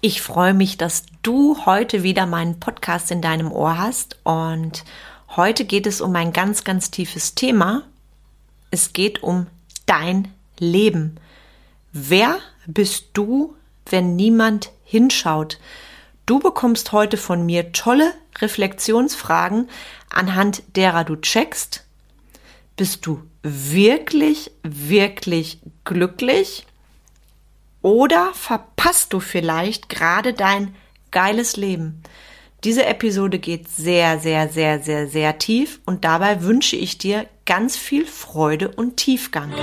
Ich freue mich, dass du heute wieder meinen Podcast in deinem Ohr hast und heute geht es um ein ganz, ganz tiefes Thema. Es geht um dein Leben. Wer bist du, wenn niemand hinschaut? Du bekommst heute von mir tolle Reflexionsfragen, anhand derer du checkst, bist du wirklich, wirklich glücklich oder verpasst du vielleicht gerade dein geiles Leben? Diese Episode geht sehr, sehr, sehr, sehr, sehr tief und dabei wünsche ich dir ganz viel Freude und Tiefgang.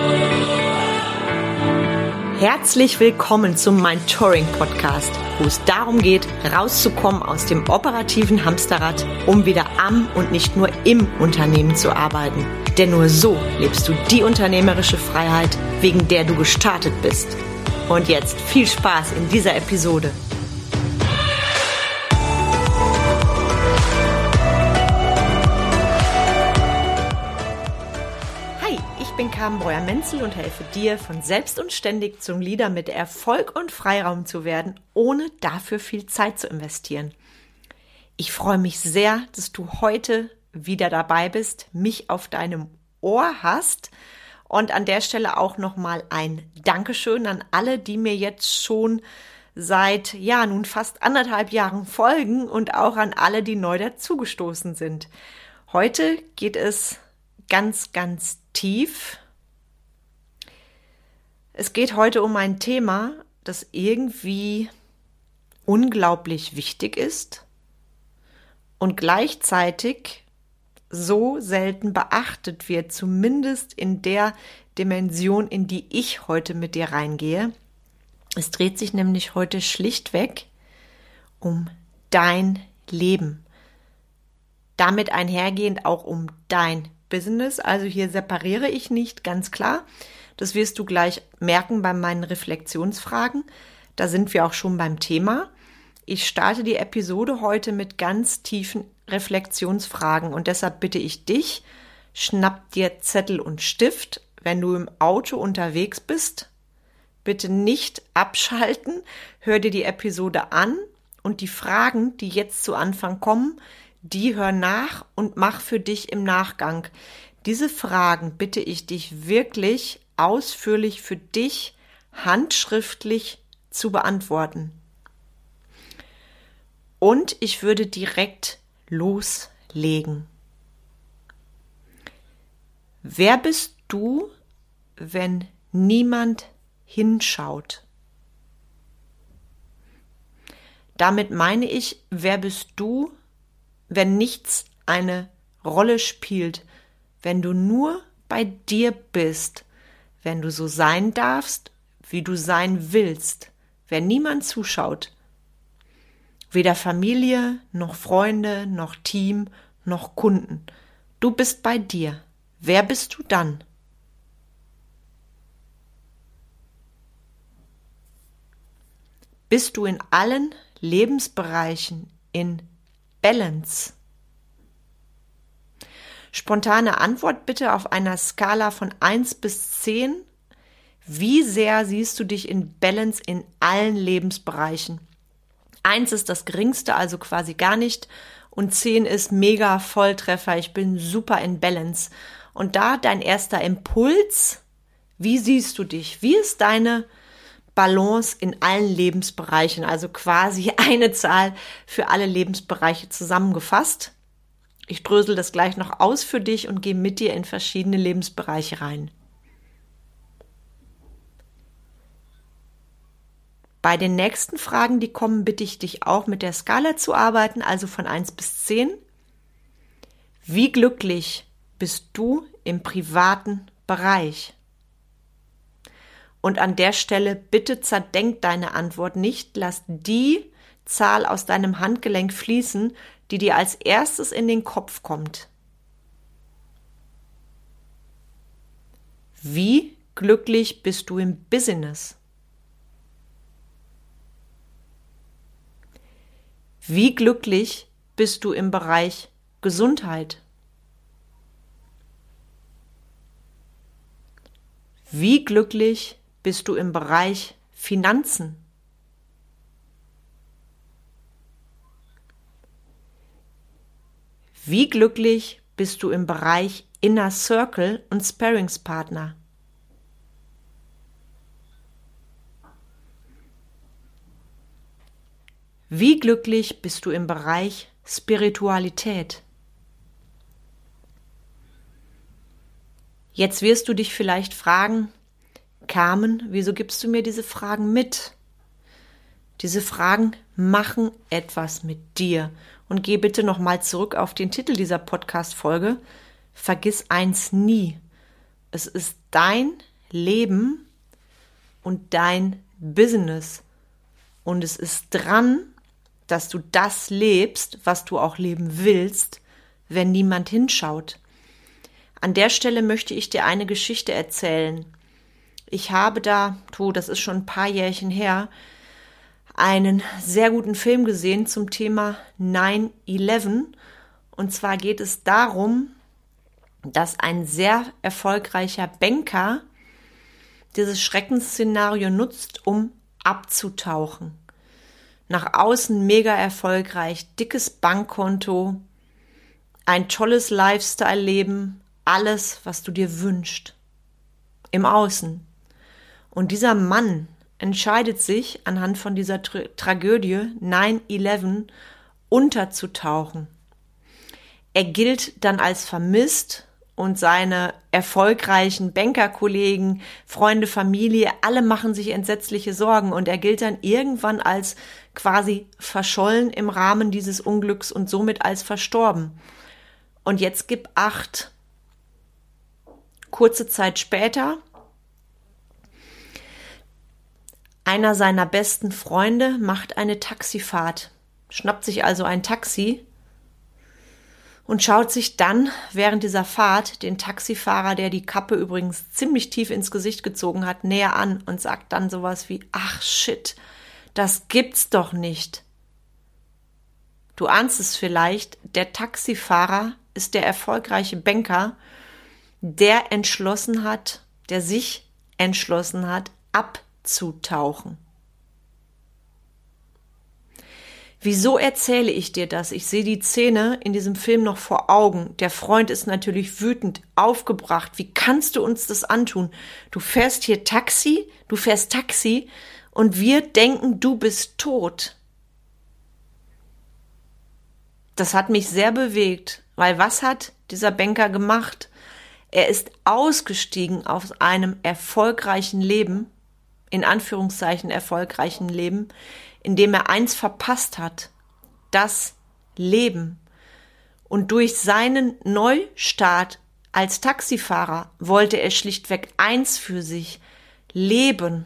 Herzlich willkommen zum Mein Touring Podcast, wo es darum geht, rauszukommen aus dem operativen Hamsterrad, um wieder am und nicht nur im Unternehmen zu arbeiten. Denn nur so lebst du die unternehmerische Freiheit, wegen der du gestartet bist. Und jetzt viel Spaß in dieser Episode. Hi, ich bin Carmen Breuer-Menzel und helfe dir, von selbst und ständig zum Leader mit Erfolg und Freiraum zu werden, ohne dafür viel Zeit zu investieren. Ich freue mich sehr, dass du heute wieder dabei bist, mich auf deinem Ohr hast und an der Stelle auch nochmal ein Dankeschön an alle, die mir jetzt schon seit, ja, nun fast anderthalb Jahren folgen und auch an alle, die neu dazugestoßen sind. Heute geht es ganz, ganz tief. Es geht heute um ein Thema, das irgendwie unglaublich wichtig ist und gleichzeitig so selten beachtet wird, zumindest in der Dimension, in die ich heute mit dir reingehe. Es dreht sich nämlich heute schlichtweg um dein Leben. Damit einhergehend auch um dein Business. Also hier separiere ich nicht, ganz klar. Das wirst du gleich merken bei meinen Reflexionsfragen. Da sind wir auch schon beim Thema. Ich starte die Episode heute mit ganz tiefen Reflexionsfragen und deshalb bitte ich dich, schnapp dir Zettel und Stift, wenn du im Auto unterwegs bist. Bitte nicht abschalten, hör dir die Episode an und die Fragen, die jetzt zu Anfang kommen, die hör nach und mach für dich im Nachgang. Diese Fragen bitte ich dich wirklich ausführlich für dich handschriftlich zu beantworten. Und ich würde direkt loslegen. Wer bist du, wenn niemand hinschaut? Damit meine ich, wer bist du, wenn nichts eine Rolle spielt, wenn du nur bei dir bist, wenn du so sein darfst, wie du sein willst, wenn niemand zuschaut, Weder Familie, noch Freunde, noch Team, noch Kunden. Du bist bei dir. Wer bist du dann? Bist du in allen Lebensbereichen in Balance? Spontane Antwort bitte auf einer Skala von 1 bis 10. Wie sehr siehst du dich in Balance in allen Lebensbereichen? Eins ist das geringste, also quasi gar nicht. Und zehn ist mega Volltreffer. Ich bin super in Balance. Und da dein erster Impuls. Wie siehst du dich? Wie ist deine Balance in allen Lebensbereichen? Also quasi eine Zahl für alle Lebensbereiche zusammengefasst. Ich drösel das gleich noch aus für dich und gehe mit dir in verschiedene Lebensbereiche rein. Bei den nächsten Fragen, die kommen, bitte ich dich auch mit der Skala zu arbeiten, also von 1 bis 10. Wie glücklich bist du im privaten Bereich? Und an der Stelle bitte zerdenk deine Antwort nicht, lass die Zahl aus deinem Handgelenk fließen, die dir als erstes in den Kopf kommt. Wie glücklich bist du im Business? Wie glücklich bist du im Bereich Gesundheit? Wie glücklich bist du im Bereich Finanzen? Wie glücklich bist du im Bereich Inner Circle und Sparringspartner? Wie glücklich bist du im Bereich Spiritualität? Jetzt wirst du dich vielleicht fragen, Carmen, wieso gibst du mir diese Fragen mit? Diese Fragen machen etwas mit dir. Und geh bitte nochmal zurück auf den Titel dieser Podcast-Folge. Vergiss eins nie. Es ist dein Leben und dein Business. Und es ist dran, dass du das lebst, was du auch leben willst, wenn niemand hinschaut. An der Stelle möchte ich dir eine Geschichte erzählen. Ich habe da, du, das ist schon ein paar Jährchen her, einen sehr guten Film gesehen zum Thema 9-11. Und zwar geht es darum, dass ein sehr erfolgreicher Banker dieses Schreckensszenario nutzt, um abzutauchen. Nach außen mega erfolgreich, dickes Bankkonto, ein tolles Lifestyle-Leben, alles, was du dir wünschst. Im Außen. Und dieser Mann entscheidet sich anhand von dieser Tra Tragödie 9-11 unterzutauchen. Er gilt dann als vermisst und seine erfolgreichen Bankerkollegen, Freunde, Familie, alle machen sich entsetzliche Sorgen und er gilt dann irgendwann als quasi verschollen im Rahmen dieses Unglücks und somit als verstorben. Und jetzt gib acht. Kurze Zeit später Einer seiner besten Freunde macht eine Taxifahrt, schnappt sich also ein Taxi und schaut sich dann während dieser Fahrt den Taxifahrer, der die Kappe übrigens ziemlich tief ins Gesicht gezogen hat, näher an und sagt dann sowas wie, ach shit, das gibt's doch nicht. Du ahnst es vielleicht, der Taxifahrer ist der erfolgreiche Banker, der entschlossen hat, der sich entschlossen hat, ab abzutauchen. Wieso erzähle ich dir das? Ich sehe die Szene in diesem Film noch vor Augen. Der Freund ist natürlich wütend, aufgebracht. Wie kannst du uns das antun? Du fährst hier Taxi, du fährst Taxi und wir denken, du bist tot. Das hat mich sehr bewegt, weil was hat dieser Banker gemacht? Er ist ausgestiegen aus einem erfolgreichen Leben in Anführungszeichen erfolgreichen Leben, in dem er eins verpasst hat, das Leben. Und durch seinen Neustart als Taxifahrer wollte er schlichtweg eins für sich, Leben.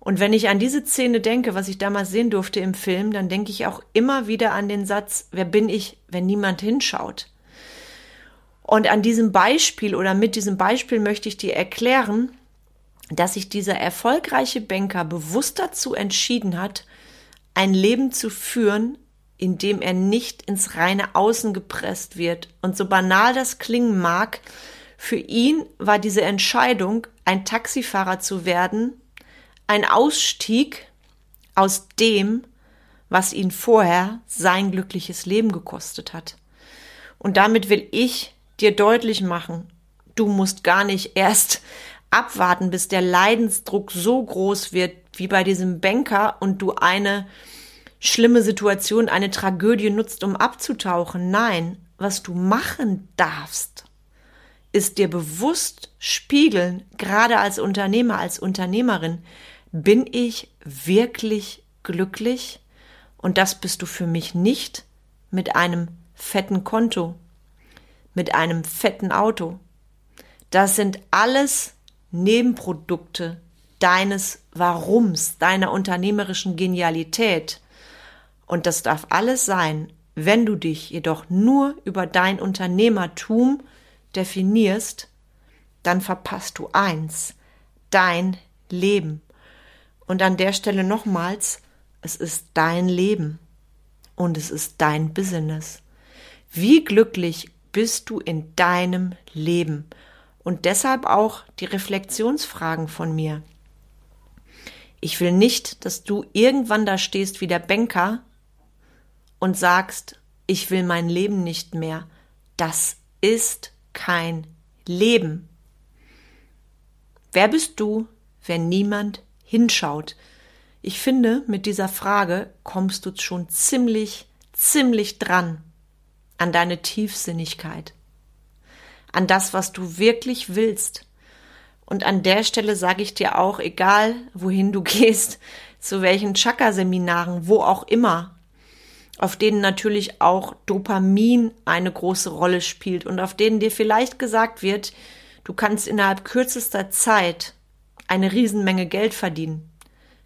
Und wenn ich an diese Szene denke, was ich damals sehen durfte im Film, dann denke ich auch immer wieder an den Satz, wer bin ich, wenn niemand hinschaut? Und an diesem Beispiel oder mit diesem Beispiel möchte ich dir erklären, dass sich dieser erfolgreiche Banker bewusst dazu entschieden hat, ein Leben zu führen, in dem er nicht ins reine Außen gepresst wird. Und so banal das klingen mag, für ihn war diese Entscheidung, ein Taxifahrer zu werden, ein Ausstieg aus dem, was ihn vorher sein glückliches Leben gekostet hat. Und damit will ich dir deutlich machen, du musst gar nicht erst abwarten, bis der Leidensdruck so groß wird wie bei diesem Banker und du eine schlimme Situation, eine Tragödie nutzt, um abzutauchen. Nein, was du machen darfst, ist dir bewusst spiegeln, gerade als Unternehmer, als Unternehmerin, bin ich wirklich glücklich? Und das bist du für mich nicht mit einem fetten Konto, mit einem fetten Auto. Das sind alles Nebenprodukte deines Warums, deiner unternehmerischen Genialität. Und das darf alles sein, wenn du dich jedoch nur über dein Unternehmertum definierst, dann verpasst du eins, dein Leben. Und an der Stelle nochmals, es ist dein Leben und es ist dein Business. Wie glücklich bist du in deinem Leben? Und deshalb auch die Reflexionsfragen von mir. Ich will nicht, dass du irgendwann da stehst wie der Banker und sagst, ich will mein Leben nicht mehr. Das ist kein Leben. Wer bist du, wenn niemand hinschaut? Ich finde, mit dieser Frage kommst du schon ziemlich, ziemlich dran an deine Tiefsinnigkeit, an das, was du wirklich willst. Und an der Stelle sage ich dir auch, egal wohin du gehst, zu welchen Chakra-Seminaren, wo auch immer, auf denen natürlich auch Dopamin eine große Rolle spielt und auf denen dir vielleicht gesagt wird, du kannst innerhalb kürzester Zeit eine Riesenmenge Geld verdienen.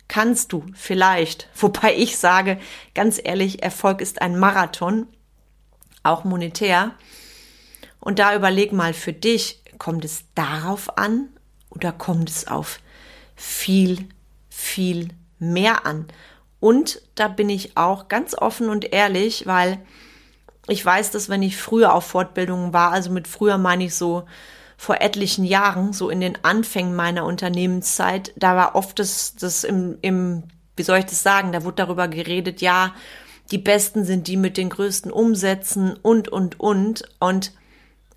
Kannst du vielleicht, wobei ich sage, ganz ehrlich, Erfolg ist ein Marathon, auch monetär. Und da überleg mal für dich, kommt es darauf an oder kommt es auf viel, viel mehr an? Und da bin ich auch ganz offen und ehrlich, weil ich weiß, dass wenn ich früher auf Fortbildungen war, also mit früher meine ich so vor etlichen Jahren, so in den Anfängen meiner Unternehmenszeit, da war oft das, das im, im, wie soll ich das sagen, da wurde darüber geredet, ja, die Besten sind die mit den größten Umsätzen und, und, und. Und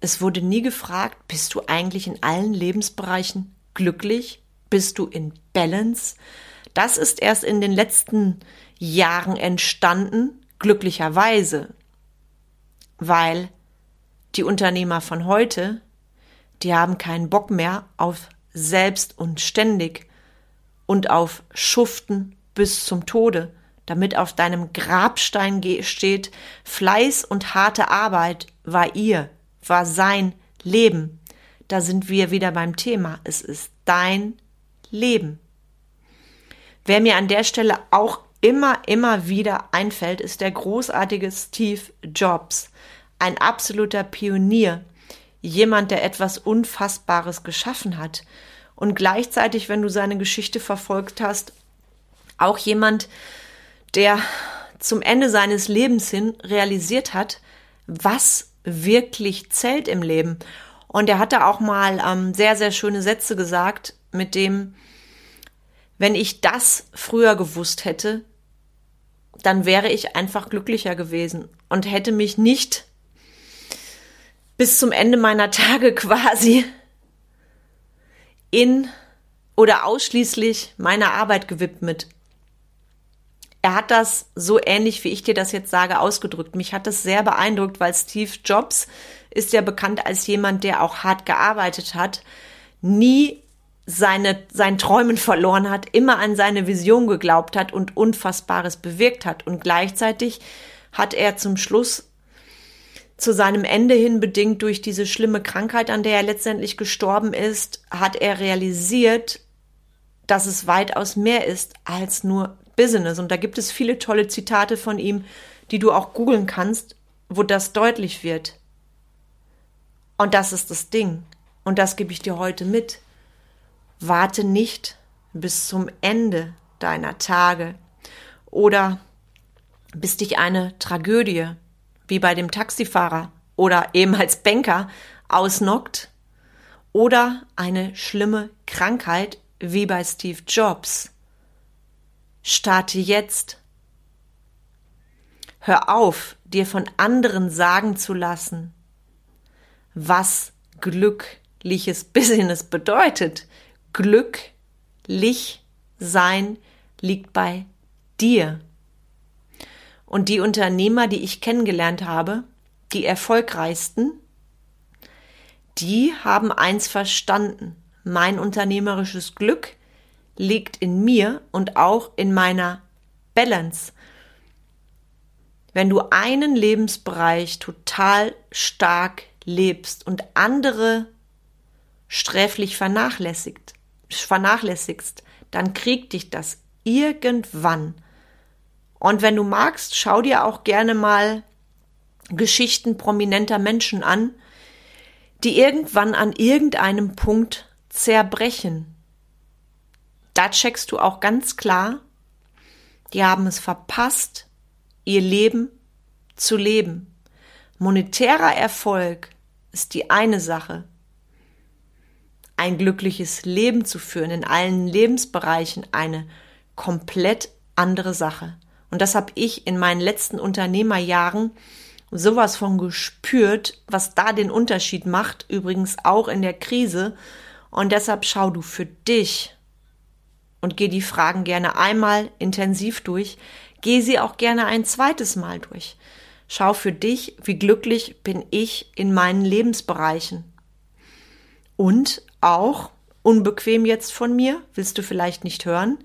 es wurde nie gefragt, bist du eigentlich in allen Lebensbereichen glücklich? Bist du in Balance? Das ist erst in den letzten Jahren entstanden, glücklicherweise, weil die Unternehmer von heute, die haben keinen Bock mehr auf selbst und ständig und auf Schuften bis zum Tode, damit auf deinem Grabstein steht, Fleiß und harte Arbeit war ihr, war sein Leben. Da sind wir wieder beim Thema. Es ist dein Leben. Wer mir an der Stelle auch immer, immer wieder einfällt, ist der großartige Steve Jobs. Ein absoluter Pionier. Jemand, der etwas Unfassbares geschaffen hat. Und gleichzeitig, wenn du seine Geschichte verfolgt hast, auch jemand, der zum Ende seines Lebens hin realisiert hat, was wirklich zählt im Leben. Und er hatte auch mal ähm, sehr, sehr schöne Sätze gesagt, mit dem wenn ich das früher gewusst hätte, dann wäre ich einfach glücklicher gewesen und hätte mich nicht bis zum Ende meiner Tage quasi in oder ausschließlich meiner Arbeit gewidmet. Er hat das so ähnlich, wie ich dir das jetzt sage, ausgedrückt. Mich hat das sehr beeindruckt, weil Steve Jobs ist ja bekannt als jemand, der auch hart gearbeitet hat, nie seine, sein Träumen verloren hat, immer an seine Vision geglaubt hat und Unfassbares bewirkt hat. Und gleichzeitig hat er zum Schluss zu seinem Ende hin bedingt durch diese schlimme Krankheit, an der er letztendlich gestorben ist, hat er realisiert, dass es weitaus mehr ist als nur Business. Und da gibt es viele tolle Zitate von ihm, die du auch googeln kannst, wo das deutlich wird. Und das ist das Ding. Und das gebe ich dir heute mit. Warte nicht bis zum Ende deiner Tage oder bis dich eine Tragödie, wie bei dem Taxifahrer oder eben als Banker, ausnockt oder eine schlimme Krankheit, wie bei Steve Jobs. Starte jetzt. Hör auf, dir von anderen sagen zu lassen, was glückliches Business bedeutet, glücklich sein liegt bei dir. Und die Unternehmer, die ich kennengelernt habe, die erfolgreichsten, die haben eins verstanden. Mein unternehmerisches Glück liegt in mir und auch in meiner Balance. Wenn du einen Lebensbereich total stark lebst und andere sträflich vernachlässigt, vernachlässigst, dann kriegt dich das irgendwann. Und wenn du magst, schau dir auch gerne mal Geschichten prominenter Menschen an, die irgendwann an irgendeinem Punkt zerbrechen. Da checkst du auch ganz klar, die haben es verpasst, ihr Leben zu leben. Monetärer Erfolg ist die eine Sache ein glückliches Leben zu führen in allen Lebensbereichen eine komplett andere Sache. Und das habe ich in meinen letzten Unternehmerjahren sowas von gespürt, was da den Unterschied macht, übrigens auch in der Krise. Und deshalb schau du für dich und geh die Fragen gerne einmal intensiv durch, geh sie auch gerne ein zweites Mal durch. Schau für dich, wie glücklich bin ich in meinen Lebensbereichen. Und auch, unbequem jetzt von mir, willst du vielleicht nicht hören,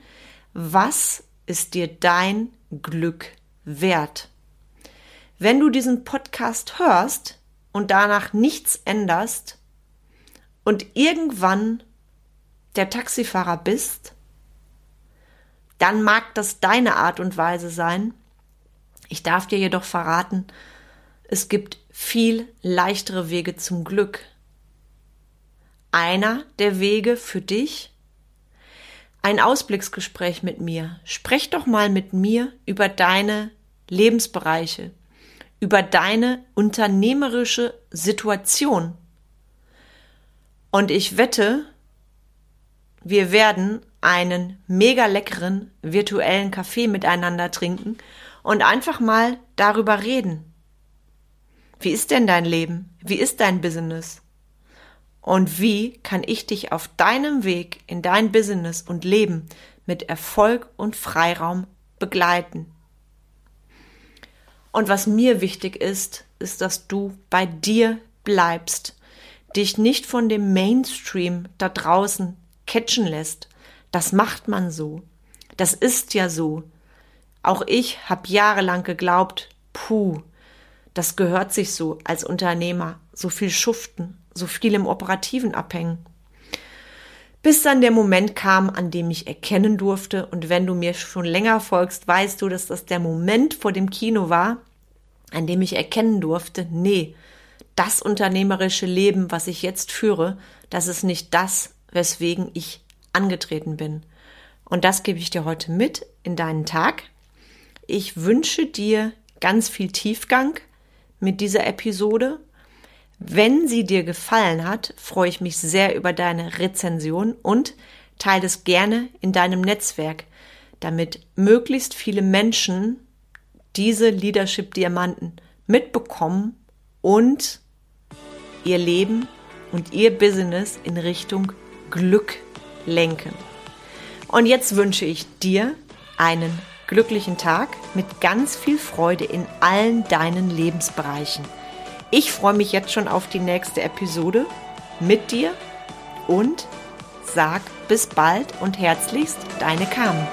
was ist dir dein Glück wert? Wenn du diesen Podcast hörst und danach nichts änderst und irgendwann der Taxifahrer bist, dann mag das deine Art und Weise sein. Ich darf dir jedoch verraten, es gibt viel leichtere Wege zum Glück. Einer der Wege für dich? Ein Ausblicksgespräch mit mir. Sprech doch mal mit mir über deine Lebensbereiche, über deine unternehmerische Situation. Und ich wette, wir werden einen mega leckeren virtuellen Kaffee miteinander trinken und einfach mal darüber reden. Wie ist denn dein Leben? Wie ist dein Business? Und wie kann ich dich auf deinem Weg in dein Business und Leben mit Erfolg und Freiraum begleiten? Und was mir wichtig ist, ist, dass du bei dir bleibst, dich nicht von dem Mainstream da draußen catchen lässt. Das macht man so. Das ist ja so. Auch ich habe jahrelang geglaubt, puh, das gehört sich so als Unternehmer, so viel schuften, so viel im Operativen abhängen. Bis dann der Moment kam, an dem ich erkennen durfte, und wenn du mir schon länger folgst, weißt du, dass das der Moment vor dem Kino war, an dem ich erkennen durfte, nee, das unternehmerische Leben, was ich jetzt führe, das ist nicht das, weswegen ich angetreten bin. Und das gebe ich dir heute mit in deinen Tag. Ich wünsche dir ganz viel Tiefgang mit dieser Episode wenn sie dir gefallen hat, freue ich mich sehr über deine Rezension und teile es gerne in deinem Netzwerk, damit möglichst viele Menschen diese Leadership Diamanten mitbekommen und ihr Leben und ihr Business in Richtung Glück lenken. Und jetzt wünsche ich dir einen glücklichen Tag mit ganz viel Freude in allen deinen Lebensbereichen. Ich freue mich jetzt schon auf die nächste Episode mit dir und sag bis bald und herzlichst deine Carmen.